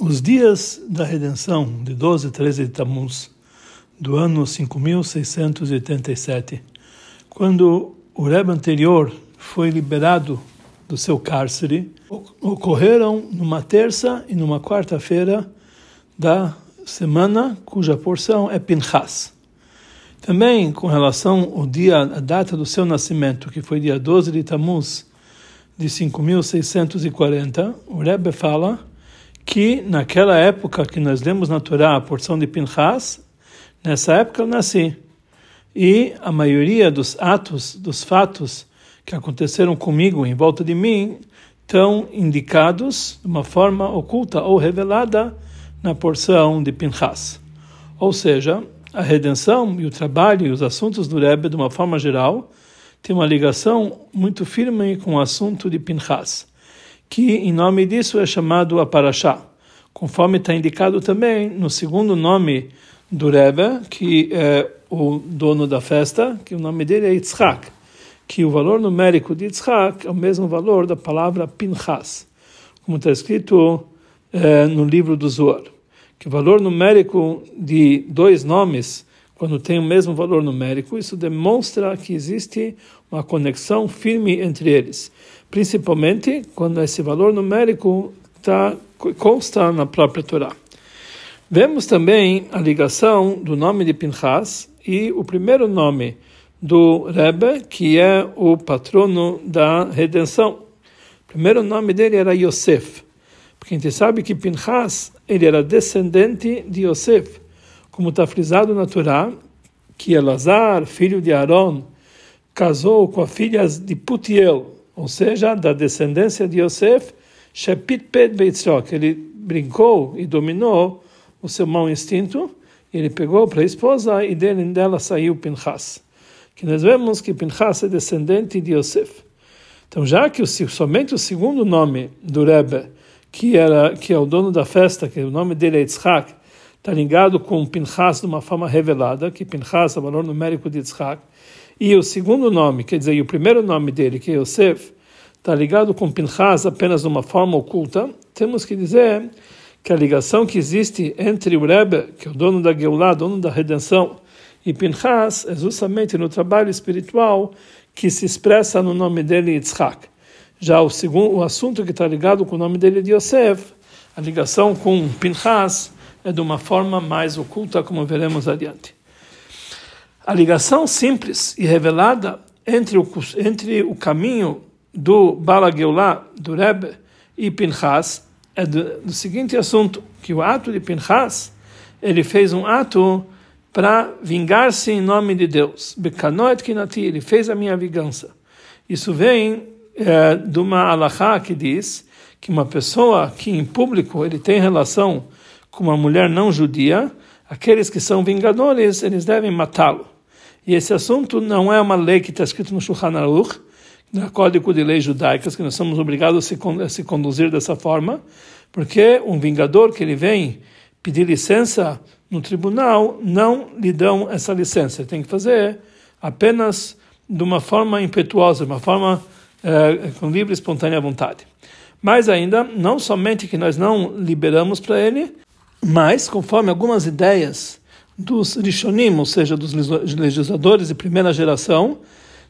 Os dias da redenção de 12 e 13 de Tammuz, do ano 5687, quando o Rebbe anterior foi liberado do seu cárcere, ocorreram numa terça e numa quarta-feira da semana cuja porção é Pinchas. Também com relação ao dia, a data do seu nascimento, que foi dia 12 de Tammuz de 5640, o Rebbe fala que naquela época que nós lemos na Torá a porção de Pinchas, nessa época eu nasci. E a maioria dos atos, dos fatos que aconteceram comigo, em volta de mim, estão indicados de uma forma oculta ou revelada na porção de Pinchas. Ou seja, a redenção e o trabalho e os assuntos do Rebbe, de uma forma geral, têm uma ligação muito firme com o assunto de Pinchas que em nome disso é chamado a Parashá, conforme está indicado também no segundo nome do Rebbe, que é o dono da festa, que o nome dele é Yitzhak, que o valor numérico de Yitzhak é o mesmo valor da palavra Pinchas, como está escrito é, no livro do Zohar, que o valor numérico de dois nomes quando tem o mesmo valor numérico, isso demonstra que existe uma conexão firme entre eles principalmente quando esse valor numérico tá, consta na própria Torá. Vemos também a ligação do nome de Pinchas e o primeiro nome do Rebbe, que é o patrono da redenção. O primeiro nome dele era Yosef, porque a gente sabe que Pinchas ele era descendente de Yosef, como está frisado na Torá, que Elazar, filho de Aaron, casou com a filha de Putiel, ou seja, da descendência de Yosef, Shepit Pet Beitzrok, ele brincou e dominou o seu mau instinto, ele pegou para a esposa e dele, dela saiu Pinchas. Que nós vemos que Pinchas é descendente de Yosef. Então, já que o, somente o segundo nome do Rebbe, que, era, que é o dono da festa, que o nome dele é Yitzhak, está ligado com Pinchas de uma forma revelada, que Pinchas é o valor numérico de Yitzhak, e o segundo nome, quer dizer, o primeiro nome dele, que é Yosef, está ligado com Pinchas apenas de uma forma oculta, temos que dizer que a ligação que existe entre o Rebbe, que é o dono da Geulah, dono da redenção, e Pinchas é justamente no trabalho espiritual que se expressa no nome dele Yitzhak. Já o segundo o assunto que está ligado com o nome dele de Yosef, a ligação com Pinchas é de uma forma mais oculta, como veremos adiante. A ligação simples e revelada entre o, entre o caminho do Bala Geulah, do Rebbe, e Pinchas é do, do, seguinte assunto, que o ato de Pinchas, ele fez um ato para vingar-se em nome de Deus. Bekanoet kinati, ele fez a minha vingança. Isso vem é, de uma alahá que diz que uma pessoa que em público ele tem relação com uma mulher não judia, aqueles que são vingadores, eles devem matá-lo. E esse assunto não é uma lei que está escrito no Shulchan Aruch, no Código de Leis Judaicas, que nós somos obrigados a se, conduzir dessa forma, porque um vingador que ele vem pedir licença no tribunal, não lhe dão essa licença. Tem que fazer apenas de uma forma impetuosa, de uma forma é, com livre e espontânea vontade. Mas ainda, não somente que nós não liberamos para ele, mas conforme algumas ideias dos Rishonim, ou seja, dos legisladores de primeira geração,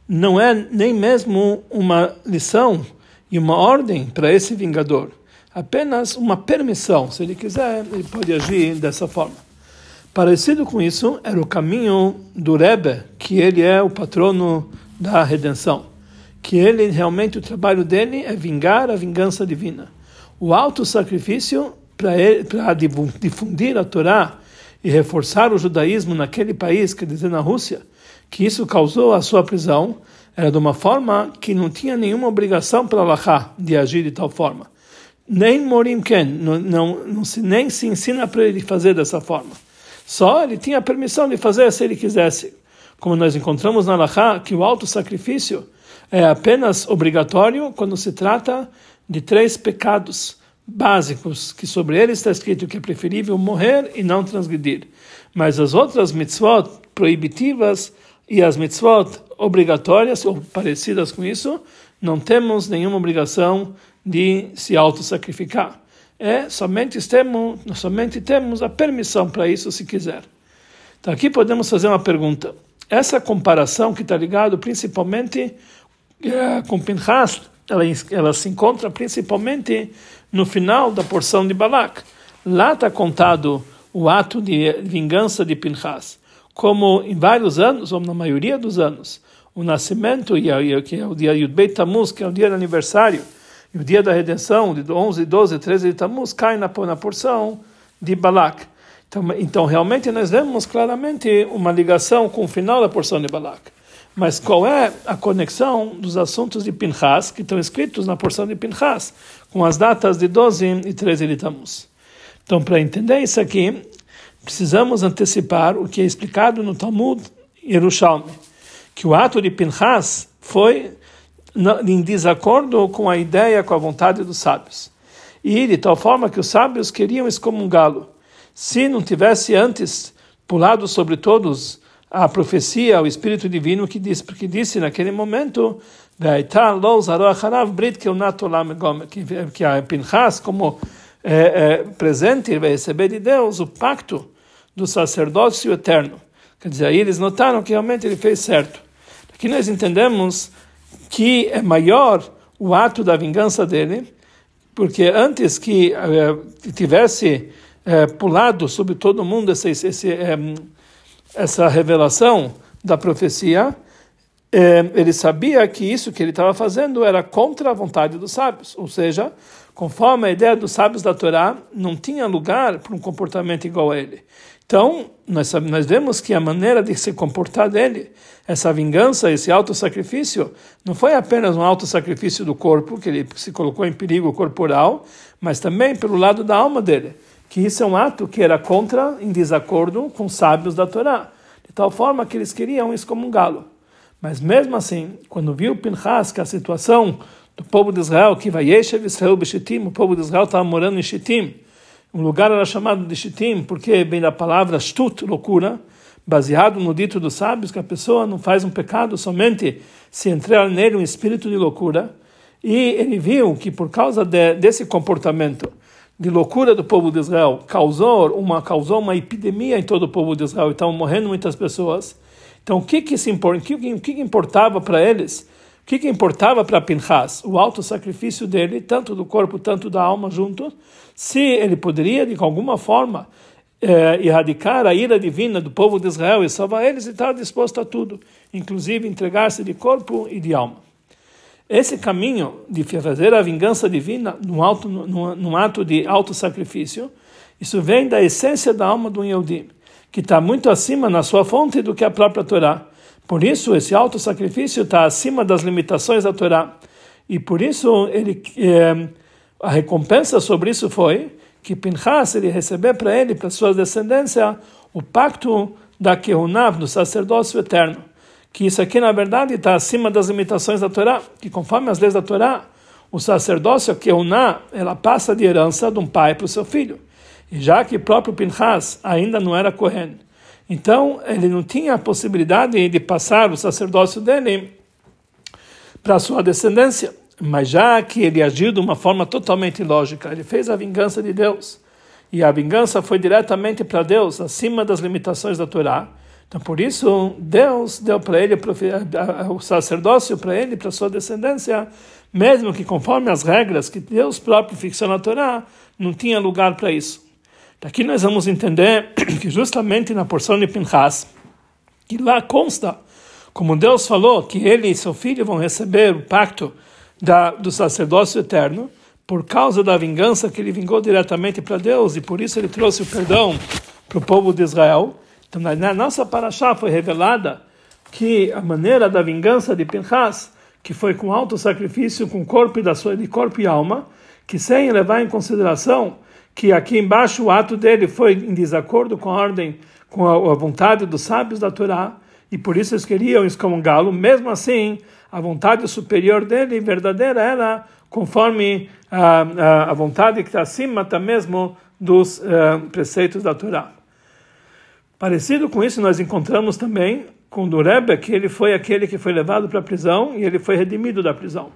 não é nem mesmo uma lição e uma ordem para esse vingador, apenas uma permissão. Se ele quiser, ele pode agir dessa forma. Parecido com isso, era o caminho do Rebbe, que ele é o patrono da redenção, que ele realmente o trabalho dele é vingar a vingança divina. O alto sacrifício para difundir a Torá e reforçar o judaísmo naquele país, quer dizer, na Rússia, que isso causou a sua prisão, era de uma forma que não tinha nenhuma obrigação para Allah de agir de tal forma. Nem Morim Ken, não, não, não se, nem se ensina para ele fazer dessa forma. Só ele tinha permissão de fazer se ele quisesse. Como nós encontramos na Allah, que o alto sacrifício é apenas obrigatório quando se trata de três pecados básicos, que sobre eles está escrito que é preferível morrer e não transgredir. Mas as outras mitzvot proibitivas e as mitzvot obrigatórias ou parecidas com isso, não temos nenhuma obrigação de se auto-sacrificar. é somente temos, somente temos a permissão para isso se quiser. Então aqui podemos fazer uma pergunta. Essa comparação que está ligado principalmente é, com Pinchas, ela, ela se encontra principalmente no final da porção de Balak. Lá está contado o ato de vingança de Pinchas, como em vários anos, ou na maioria dos anos, o nascimento, que é o dia Yudbeit Tammuz, que é o dia do aniversário, e o dia da redenção, de 11, 12, 13 de Tammuz, cai na, na porção de Balak. Então, então, realmente, nós vemos claramente uma ligação com o final da porção de Balak. Mas qual é a conexão dos assuntos de Pinchas, que estão escritos na porção de Pinchas, com as datas de 12 e 13 de Tammuz? Então, para entender isso aqui, precisamos antecipar o que é explicado no Talmud Yerushalmi, que o ato de Pinchas foi em desacordo com a ideia, com a vontade dos sábios. E de tal forma que os sábios queriam excomungá-lo. Se não tivesse antes pulado sobre todos a profecia, o Espírito Divino que disse, porque disse naquele momento que a Pinchas, como é, é, presente, vai receber de Deus o pacto do sacerdócio eterno. Quer dizer, aí eles notaram que realmente ele fez certo. Aqui nós entendemos que é maior o ato da vingança dele, porque antes que eh, tivesse pulado sobre todo mundo esse, eh, essa revelação da profecia, ele sabia que isso que ele estava fazendo era contra a vontade dos sábios, ou seja, conforme a ideia dos sábios da Torá, não tinha lugar para um comportamento igual a ele. Então, nós, nós vemos que a maneira de se comportar dele, essa vingança, esse auto-sacrifício, não foi apenas um auto-sacrifício do corpo, que ele se colocou em perigo corporal, mas também pelo lado da alma dele, que isso é um ato que era contra, em desacordo com os sábios da Torá, de tal forma que eles queriam excomungá-lo. Mas mesmo assim, quando viu Pinchas que a situação do povo de Israel, que vai Yeshev Israel Beshitim, o povo de Israel estava morando em Shittim, um lugar era chamado de Shittim, porque vem da palavra Shtut, loucura, baseado no dito dos sábios, que a pessoa não faz um pecado somente se entrar nele um espírito de loucura. E ele viu que por causa de, desse comportamento de loucura do povo de Israel, causou uma, causou uma epidemia em todo o povo de Israel, e estavam morrendo muitas pessoas. Então, o que, que, se, o que, o que importava para eles? O que, que importava para Pinchas? O alto sacrifício dele, tanto do corpo, tanto da alma juntos, se ele poderia, de alguma forma, eh, erradicar a ira divina do povo de Israel e salvar eles, ele estava disposto a tudo, inclusive entregar-se de corpo e de alma. Esse caminho de fazer a vingança divina num, alto, ato de auto-sacrifício, isso vem da essência da alma do Yehudim, que está muito acima na sua fonte do que a própria Torá. Por isso, esse auto-sacrifício está acima das limitações da Torá. E por isso, ele, eh, a recompensa sobre isso foi que Pinchas ele receber para ele, para sua descendência, o pacto da Kehunav, do sacerdócio eterno. Que isso aqui, na verdade, está acima das limitações da Torá, que conforme as leis da Torá, o sacerdócio, a Kehuná, ela passa de herança de um pai para o seu filho. E já que próprio Pinchas ainda não era Kohen, então ele não tinha a possibilidade de passar o sacerdócio dele para sua descendência. Mas já que ele agiu de uma forma totalmente ilógica, ele fez a vingança de Deus. E a vingança foi diretamente para Deus, acima das limitações da Torá. Então, por isso, Deus deu para ele o sacerdócio para ele, para sua descendência, mesmo que conforme as regras que Deus próprio fixou na Torá, não tinha lugar para isso. Daqui nós vamos entender que justamente na porção de Pinchas, que lá consta, como Deus falou, que ele e seu filho vão receber o pacto da, do sacerdócio eterno, por causa da vingança que ele vingou diretamente para Deus, e por isso ele trouxe o perdão para o povo de Israel. Então, na nossa paraxá foi revelada que a maneira da vingança de Pinchas, que foi com alto sacrifício, com corpo e da sua de corpo e alma, que sem levar em consideração que aqui embaixo o ato dele foi em desacordo com a ordem, com a, a vontade dos sábios da Torá, e por isso eles queriam excomungá-lo, mesmo assim a vontade superior dele, verdadeira, era conforme a, a, a vontade que está acima até mesmo dos uh, preceitos da Torá. Parecido com isso, nós encontramos também com Durebe, que ele foi aquele que foi levado para a prisão e ele foi redimido da prisão.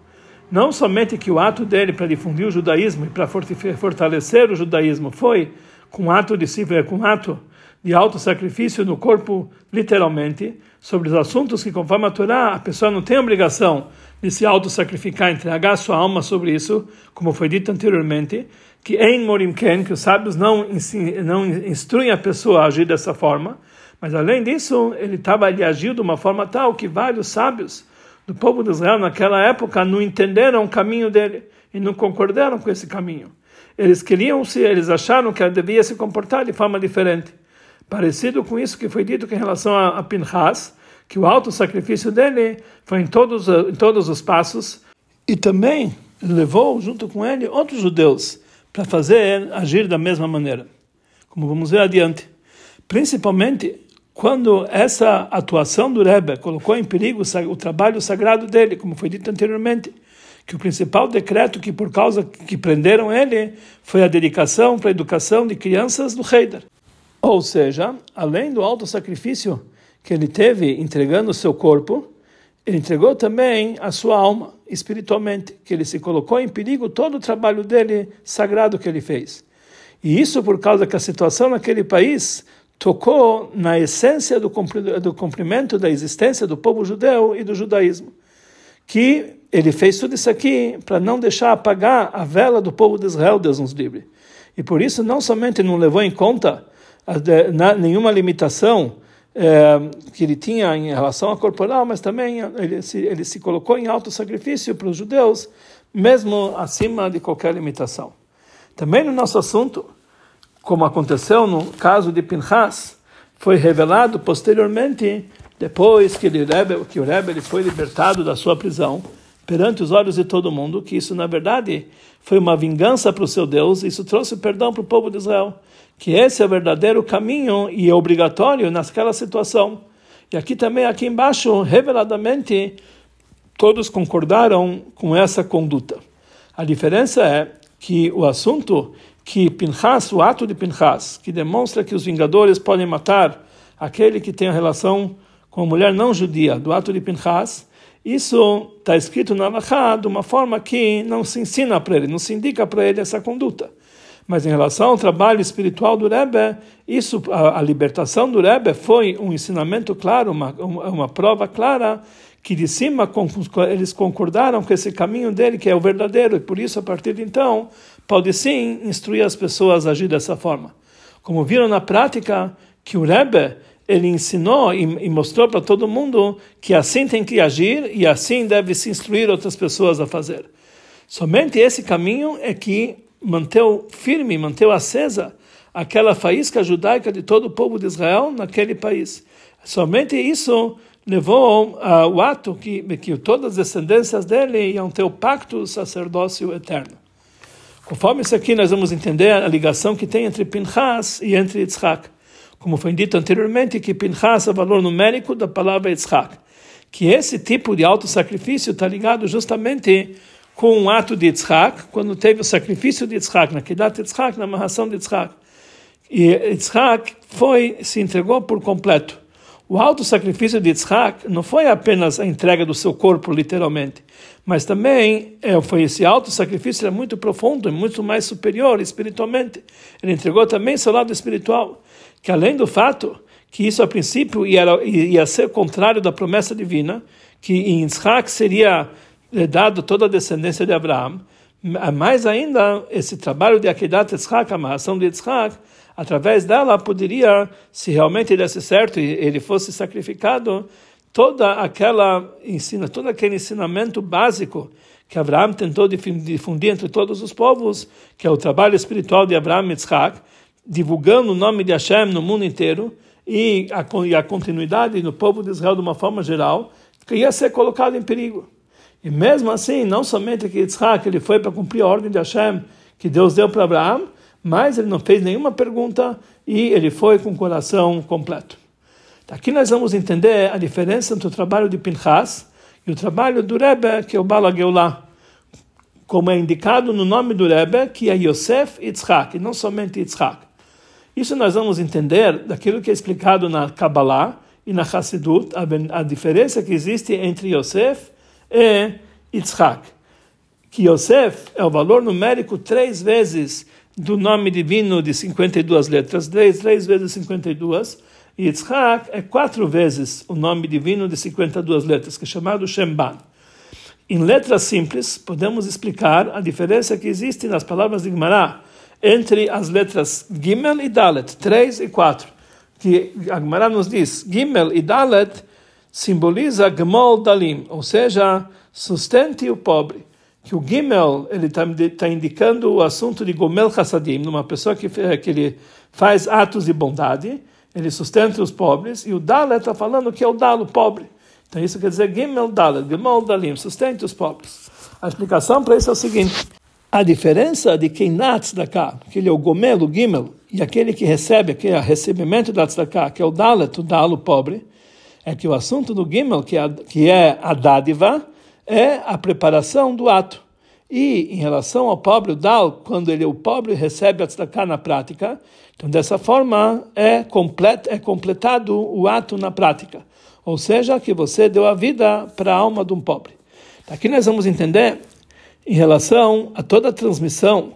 não somente que o ato dele para difundir o judaísmo e para fortalecer o judaísmo foi com ato de com ato de auto sacrifício no corpo literalmente sobre os assuntos que conforme a Torá a pessoa não tem obrigação de se auto sacrificar entregar sua alma sobre isso como foi dito anteriormente que em Morimken, que os sábios não, não instruem a pessoa a agir dessa forma, mas além disso, ele estava de agir de uma forma tal que vários sábios do povo de Israel naquela época não entenderam o caminho dele e não concordaram com esse caminho. Eles queriam se, eles acharam que ele devia se comportar de forma diferente. Parecido com isso que foi dito em relação a, a Pinchas, que o alto sacrifício dele foi em todos, em todos os passos e também levou junto com ele outros judeus para fazer agir da mesma maneira. Como vamos ver adiante. Principalmente quando essa atuação do Rebbe colocou em perigo o trabalho sagrado dele, como foi dito anteriormente, que o principal decreto que por causa que prenderam ele foi a dedicação para a educação de crianças do Heider. Ou seja, além do alto sacrifício que ele teve entregando o seu corpo, ele entregou também a sua alma espiritualmente, que ele se colocou em perigo todo o trabalho dele sagrado que ele fez. E isso por causa que a situação naquele país tocou na essência do cumprimento da existência do povo judeu e do judaísmo. Que ele fez tudo isso aqui para não deixar apagar a vela do povo de Israel, Deus nos livre. E por isso não somente não levou em conta nenhuma limitação é, que ele tinha em relação ao corporal, mas também ele se, ele se colocou em alto sacrifício para os judeus, mesmo acima de qualquer limitação. Também no nosso assunto, como aconteceu no caso de Pinchas, foi revelado posteriormente, depois que, ele, que o Rebbe foi libertado da sua prisão, perante os olhos de todo mundo, que isso na verdade foi uma vingança para o seu Deus, isso trouxe perdão para o povo de Israel que esse é o verdadeiro caminho e é obrigatório naquela situação. E aqui também, aqui embaixo, reveladamente, todos concordaram com essa conduta. A diferença é que o assunto que Pinchas, o ato de Pinchas, que demonstra que os vingadores podem matar aquele que tem relação com a mulher não judia, do ato de Pinchas, isso está escrito na Alahá de uma forma que não se ensina para ele, não se indica para ele essa conduta. Mas em relação ao trabalho espiritual do Rebbe, isso, a, a libertação do Rebbe foi um ensinamento claro, uma, uma prova clara que de cima eles concordaram com esse caminho dele que é o verdadeiro e por isso a partir de então pode sim instruir as pessoas a agir dessa forma. Como viram na prática que o Rebbe ele ensinou e, e mostrou para todo mundo que assim tem que agir e assim deve se instruir outras pessoas a fazer. Somente esse caminho é que manteu firme, manteu acesa aquela faísca judaica de todo o povo de Israel naquele país. Somente isso levou uh, o ato que, que todas as descendências dele iam ter o pacto sacerdócio eterno. Conforme isso aqui, nós vamos entender a ligação que tem entre Pinchas e entre Yitzhak. Como foi dito anteriormente, que Pinchas é valor numérico da palavra Yitzhak. Que esse tipo de auto-sacrifício está ligado justamente com o ato de Yitzhak, quando teve o sacrifício de Yitzhak, na Kedat Yitzhak, na amarração de Yitzhak. E Yitzhak foi, se entregou por completo. O alto sacrifício de Yitzhak não foi apenas a entrega do seu corpo, literalmente, mas também é, foi esse alto sacrifício era muito profundo, muito mais superior espiritualmente. Ele entregou também seu lado espiritual, que além do fato que isso a princípio ia, ia ser contrário da promessa divina, que em Yitzhak seria dado toda a descendência de Abraão, mais ainda esse trabalho de Akedat Yitzhak, a amarração de Yitzhak, através dela poderia, se realmente desse certo e ele fosse sacrificado, toda aquela ensina, todo aquele ensinamento básico que Abraão tentou difundir entre todos os povos, que é o trabalho espiritual de Abraão e Yitzhak, divulgando o nome de Hashem no mundo inteiro e a, e a continuidade no povo de Israel de uma forma geral, que ia ser colocado em perigo. E mesmo assim, não somente que Yitzhak ele foi para cumprir a ordem de Hashem que Deus deu para Abraão, mas ele não fez nenhuma pergunta e ele foi com o coração completo. Aqui nós vamos entender a diferença entre o trabalho de Pinchas e o trabalho do Rebbe, que é o Bala Geulah, como é indicado no nome do Rebbe, que é Yosef Yitzhak, e não somente Yitzhak. Isso nós vamos entender daquilo que é explicado na Kabbalah e na Hassidut, a, diferença que existe entre Yosef e Yitzhak. que Yosef é o valor numérico três vezes do nome divino de 52 letras, três, três vezes 52, e Yitzhak é quatro vezes o nome divino de 52 letras, que é chamado Shemban. Em letras simples, podemos explicar a diferença que existe nas palavras de Gemara entre as letras Gimel e Dalet, 3 e 4. Que a Gemara nos diz, Gimel e Dalet simboliza Gmol Dalim, ou seja, sustente o pobre. Que o Gimel ele está tá indicando o assunto de Gomel Hassadim, numa pessoa que, que ele faz atos de bondade, ele sustenta os pobres, e o Dalet está falando que é o Dalo, pobre. Então isso quer dizer Gimel Dalet, Gimel Dalim, sustente os pobres. A explicação para isso é o seguinte: a diferença de quem da tzedakah, que ele é o Gomel, o Gimel, e aquele que recebe, que é o recebimento da tzedakah, que é o Dalet, o Dalo pobre, é que o assunto do Gimel, que é a, que é a dádiva, é a preparação do ato. E em relação ao pobre, o Dal, quando ele, o pobre recebe a tzedakah na prática, então dessa forma é, complet, é completado o ato na prática ou seja, que você deu a vida para a alma de um pobre. Aqui nós vamos entender em relação a toda a transmissão,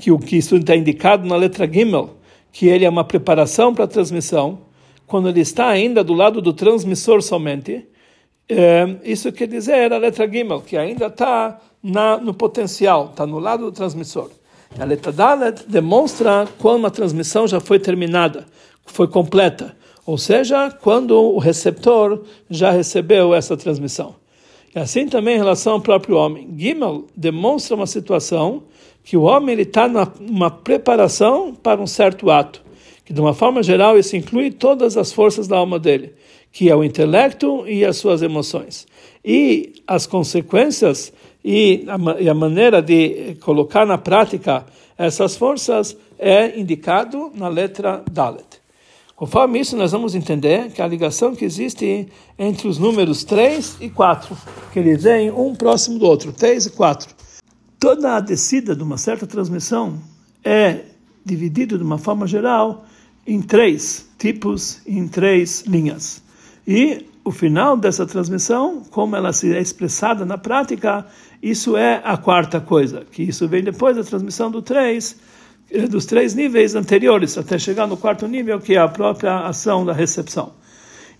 que o que isso está indicado na letra Gimel, que ele é uma preparação para a transmissão, quando ele está ainda do lado do transmissor somente, é, isso quer dizer a letra Gimel, que ainda está no potencial, está no lado do transmissor. A letra Dalet demonstra quando a transmissão já foi terminada, foi completa ou seja, quando o receptor já recebeu essa transmissão. E assim também em relação ao próprio homem. Gimel demonstra uma situação que o homem está numa preparação para um certo ato, que de uma forma geral isso inclui todas as forças da alma dele, que é o intelecto e as suas emoções. E as consequências e a, e a maneira de colocar na prática essas forças é indicado na letra Dalet. Conforme isso, nós vamos entender que a ligação que existe entre os números 3 e 4, que eles vêm um próximo do outro, 3 e 4. Toda a descida de uma certa transmissão é dividida de uma forma geral em três tipos, em três linhas. E o final dessa transmissão, como ela se é expressada na prática, isso é a quarta coisa, que isso vem depois da transmissão do 3 dos três níveis anteriores, até chegar no quarto nível, que é a própria ação da recepção.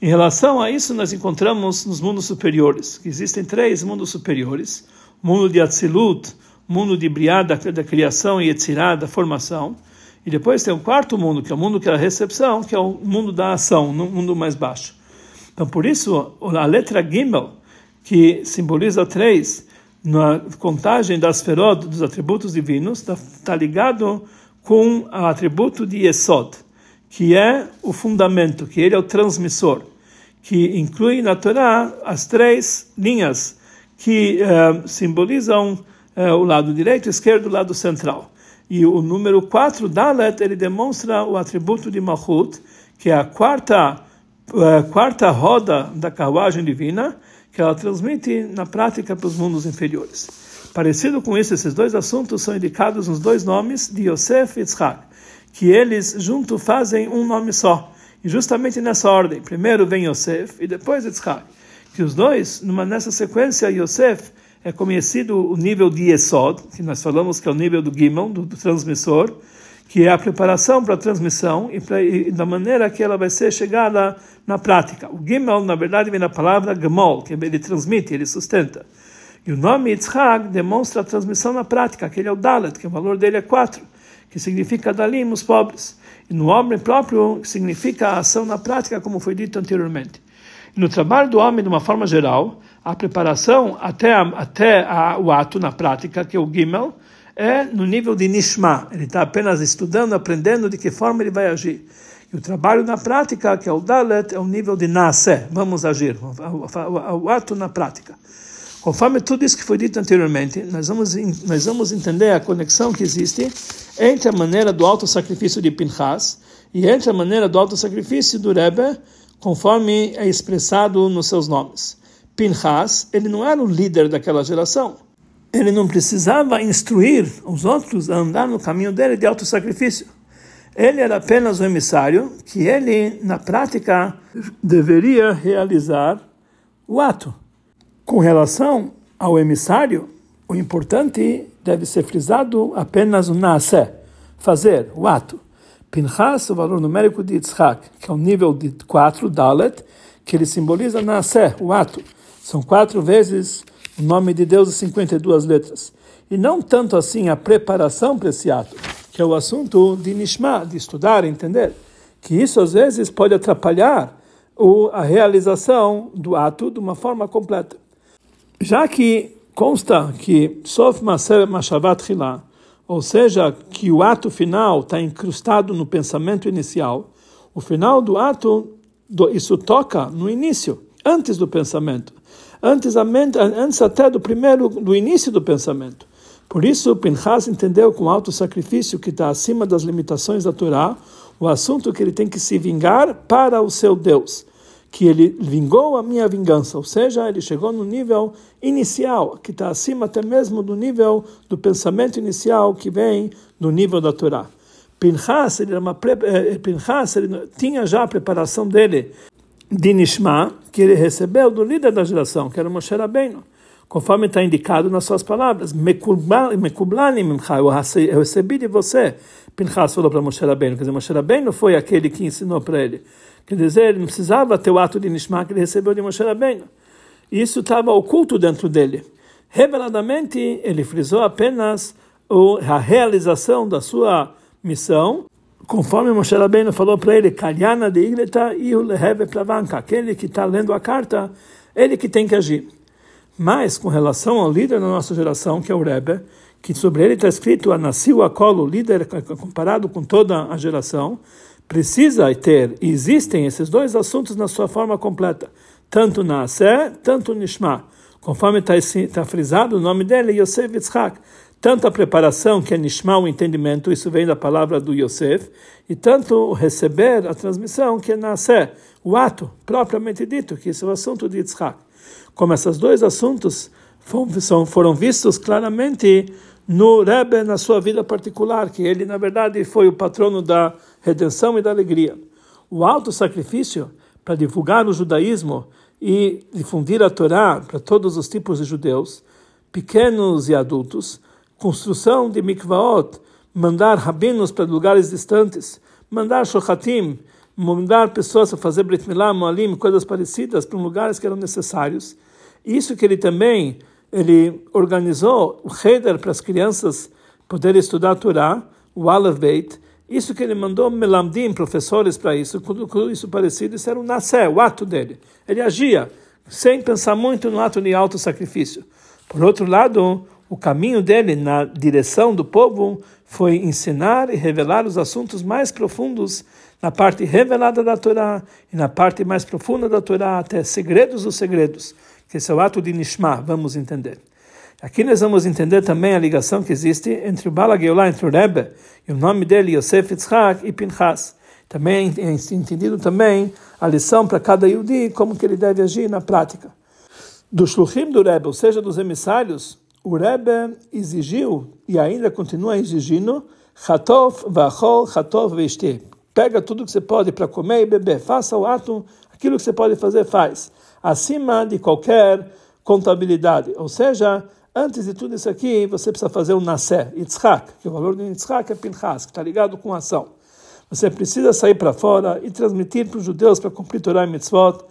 Em relação a isso, nós encontramos nos mundos superiores, que existem três mundos superiores: o mundo de Atzilut, o mundo de Briá, da, da criação, e Etzirá, da formação. E depois tem o quarto mundo, que é o mundo que é a recepção, que é o mundo da ação, no mundo mais baixo. Então, por isso, a letra Gimel, que simboliza três, na contagem das ferod, dos atributos divinos, está tá ligado com o atributo de Yesod, que é o fundamento, que ele é o transmissor, que inclui na Torá as três linhas que uh, simbolizam uh, o lado direito, esquerdo e o lado central. E o número 4, Dalet, ele demonstra o atributo de Malchut, que é a quarta, uh, quarta roda da carruagem divina, que ela transmite na prática para os mundos inferiores. Parecido com isso, esses dois assuntos são indicados nos dois nomes de Yosef e Yitzhak, que eles junto fazem um nome só. E justamente nessa ordem, primeiro vem Yosef e depois Yitzhak. Que os dois, numa, nessa sequência, Yosef é conhecido o nível de Yesod, que nós falamos que é o nível do Gimel, do, do transmissor, que é a preparação para a transmissão e, pra, e, da maneira que ela vai ser chegada na prática. O Gimel, na verdade, vem da palavra Gemol, que ele transmite, ele sustenta. E o nome Yitzhak demonstra a transmissão na prática, aquele é o Dalet, que o valor dele é 4, que significa Dalim, os pobres. E no homem próprio significa a ação na prática, como foi dito anteriormente. E no trabalho do homem, de uma forma geral, a preparação até, a, até a, o ato na prática, que é o Gimel, é no nível de Nishma. Ele está apenas estudando, aprendendo de que forma ele vai agir. E o trabalho na prática, que é o Dalet, é o nível de Naseh. Vamos agir, o, ato na prática. Conforme tudo isso que foi dito anteriormente, nós vamos, nós vamos entender a conexão que existe entre a maneira do auto-sacrifício de Pinchas e entre a maneira do auto-sacrifício do Rebbe, conforme é expressado nos seus nomes. Pinchas, ele não era o líder daquela geração. Ele não precisava instruir os outros a andar no caminho dele de auto-sacrifício. Ele era apenas o emissário que ele, na prática, deveria realizar o ato. Com relação ao emissário, o importante deve ser frisado apenas o nasce, fazer, o ato. Pinchas, o valor numérico de Yitzhak, que é o nível de 4, Dalet, que ele simboliza nasce, o ato. São quatro vezes o nome de Deus e 52 letras. E não tanto assim a preparação para esse ato, que é o assunto de Nishma, de estudar, entender. Que isso às vezes pode atrapalhar a realização do ato de uma forma completa. Já que consta que Sof Mashavat Hilah, ou seja, que o ato final está incrustado no pensamento inicial, o final do ato, isso toca no início, antes do pensamento, antes, antes até do primeiro, do início do pensamento. Por isso, Pinchas entendeu com alto sacrifício que está acima das limitações da Torá, o assunto que ele tem que se vingar para o seu Deus que ele vingou a minha vingança, ou seja, ele chegou no nível inicial, que está acima até mesmo do nível do pensamento inicial que vem do nível da Torá. Pinchas, ele, uma, eh, Pinchas, ele tinha já a preparação dele de Nishma, que ele recebeu do líder da geração, que era Moshe Rabbeinu, conforme está indicado nas suas palavras. Mekublani mimcha, eu recebi de você. Pinchas falou para Moshe Rabbeinu, quer dizer, Moshe Rabbeinu foi aquele que ensinou para ele. Quer dizer, ele não precisava ter o ato de Nishma que ele recebeu de Moshe Rabbeinu. Isso estava oculto dentro dele. Reveladamente, ele frisou apenas a realização da sua missão, conforme Moshe Rabbeinu falou para ele, Kalyana de Igleta e Leheve Plavanka, aquele que está lendo a carta, ele que tem que agir. Mas, com relação ao líder da nossa geração, que é o Rebbe, que sobre ele está escrito, Anassil Akolo, líder comparado com toda a geração, precisa ter, e existem esses dois assuntos na sua forma completa, tanto na Asé, tanto Nishma, conforme está tá frisado o nome dele, Yosef Yitzhak, tanto a preparação, que é Nishma, o entendimento, isso vem da palavra do Yosef, e tanto receber, a transmissão, que é Nasé, o ato, propriamente dito, que esse é o assunto de Yitzhak. Como esses dois assuntos foram vistos claramente no Rebbe na sua vida particular, que ele na verdade foi o patrono da redenção e da alegria. O alto sacrifício para divulgar o judaísmo e difundir a Torá para todos os tipos de judeus, pequenos e adultos, construção de mikvaot, mandar rabinos para lugares distantes, mandar shochatim, mandar pessoas a fazer brit milah, moalim, coisas parecidas para lugares que eram necessários. Isso que ele também ele organizou o Heder para as crianças poderem estudar a Torá, o Aleph Beit, isso que ele mandou melamdim, professores para isso, tudo isso parecido, isso era o nascer, o ato dele. Ele agia sem pensar muito no ato de alto sacrifício. Por outro lado, o caminho dele na direção do povo foi ensinar e revelar os assuntos mais profundos na parte revelada da Torá e na parte mais profunda da Torá, até segredos dos segredos que esse é o ato de Nishma, vamos entender. Aqui nós vamos entender também a ligação que existe entre o Bala entre o Rebbe, e o nome dele, Yosef Yitzhak e Pinchas. Também é entendido também a lição para cada Yudi, como que ele deve agir na prática. Do Shluchim do Rebbe, ou seja, dos emissários, o Rebbe exigiu e ainda continua exigindo Chatov vachol, Chatov veishte. Pega tudo que você pode para comer e beber. Faça o ato, aquilo que você pode fazer, faz acima de qualquer contabilidade. Ou seja, antes de tudo isso aqui, você precisa fazer um nascer, Yitzhak, que o valor do Yitzhak é Pinchas, que está ligado com ação. Você precisa sair para fora e transmitir para os judeus para cumprir Torah e Mitzvot,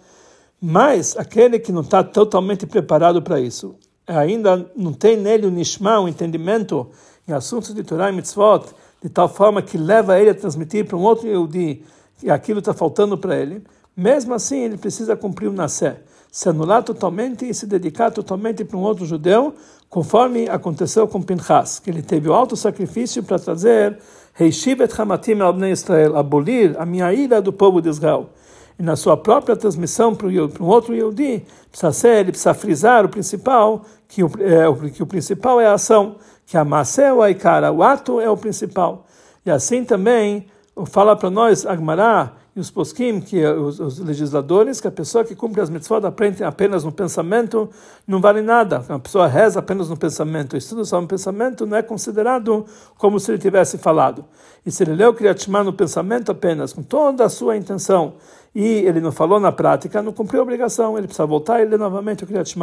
mas aquele que não está totalmente preparado para isso, ainda não tem nele o nishma, o entendimento em assuntos de Torah e Mitzvot, de tal forma que leva ele a transmitir para um outro Yehudi, e aquilo está faltando para ele, mesmo assim, ele precisa cumprir o nascer, se anular totalmente e se dedicar totalmente para um outro judeu, conforme aconteceu com Pinchas, que ele teve o alto sacrifício para trazer Reishivet Hamatim al Israel, abolir a minha ira do povo de Israel. E na sua própria transmissão para um outro Yehudi, precisa ser, ele precisa frisar o principal, que o, é, que o principal é a ação, que a Masé é o Aikara, o ato é o principal. E assim também fala para nós, Agmará, e os poskim, que os, os, legisladores, que a pessoa que cumpre as mitzvot aprende apenas no pensamento, não vale nada. A pessoa reza apenas no pensamento, estuda só no pensamento, não é considerado como se ele tivesse falado. E se ele leu Kriyat Shema no pensamento apenas, com toda a sua intenção, e ele não falou na prática, não cumpriu a obrigação, ele precisa voltar e ler novamente o Kriyat.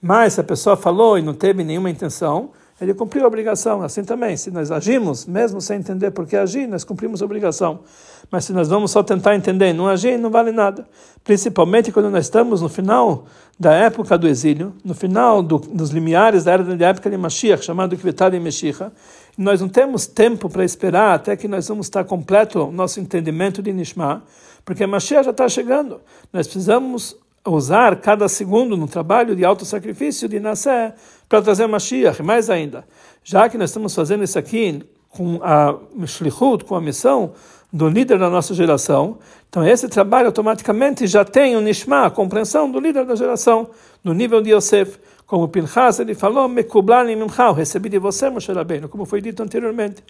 Mas se a pessoa falou e não teve nenhuma intenção, ele cumpriu a obrigação. Assim também, se nós agimos, mesmo sem entender por que agir, nós cumprimos a obrigação. Mas se nós vamos só tentar entender e não agir, não vale nada. Principalmente quando nós estamos no final da época do exílio, no final do, dos limiares da, era, da época de Mashiach, chamado Kvetad e Meshiach, nós não temos tempo para esperar até que nós vamos estar completo o nosso entendimento de Nishma, porque Mashiach já está chegando. Nós precisamos usar cada segundo no trabalho de auto-sacrifício de Nasser para trazer Mashiach, mais ainda, já que nós estamos fazendo isso aqui com a Shlichut, com a missão do líder da nossa geração, então esse trabalho automaticamente já tem o Nishma, a compreensão do líder da geração, no nível de Yosef, como Pinchas ele falou, Mekublani recebi de você, Moshe Rabbeinu, como foi dito anteriormente.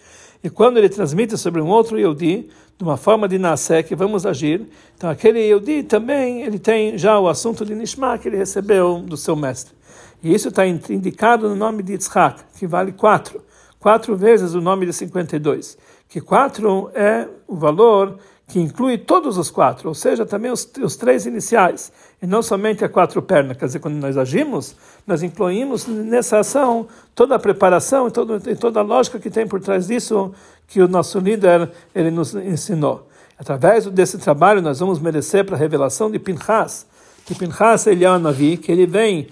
E quando ele transmite sobre um outro Yehudi, de uma forma de nascer que vamos agir, então aquele Yehudi também ele tem já o assunto de Nishma que ele recebeu do seu mestre. E isso está indicado no nome de Yitzhak, que vale quatro. Quatro vezes o nome de 52. Que quatro é o valor que inclui todos os quatro, ou seja, também os, os três iniciais, e não somente a quatro pernas. Quer dizer, quando nós agimos, nós incluímos nessa ação toda a preparação e, todo, e toda a lógica que tem por trás disso que o nosso líder ele nos ensinou. Através desse trabalho, nós vamos merecer para a revelação de Pinchas, que Pinchas ele é um Navi, que ele vem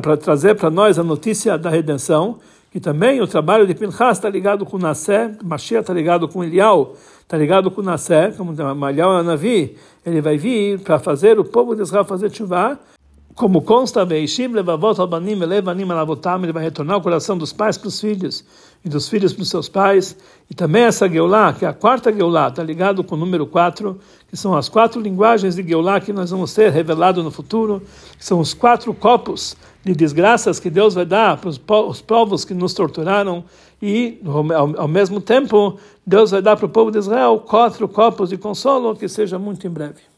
para trazer para nós a notícia da redenção, que também o trabalho de Pinchas está ligado com Nasser, Mashiach está ligado com Elial, está ligado com Nasser, como Elial é Navi, ele vai vir para fazer o povo de Israel fazer chuva, como consta, ele vai retornar o coração dos pais para os filhos e dos filhos para os seus pais. E também essa Geulá, que é a quarta Geulá, está ligado com o número 4, que são as quatro linguagens de Geulá que nós vamos ter revelado no futuro, que são os quatro copos de desgraças que Deus vai dar para os povos que nos torturaram e, ao mesmo tempo, Deus vai dar para o povo de Israel quatro copos de consolo, que seja muito em breve.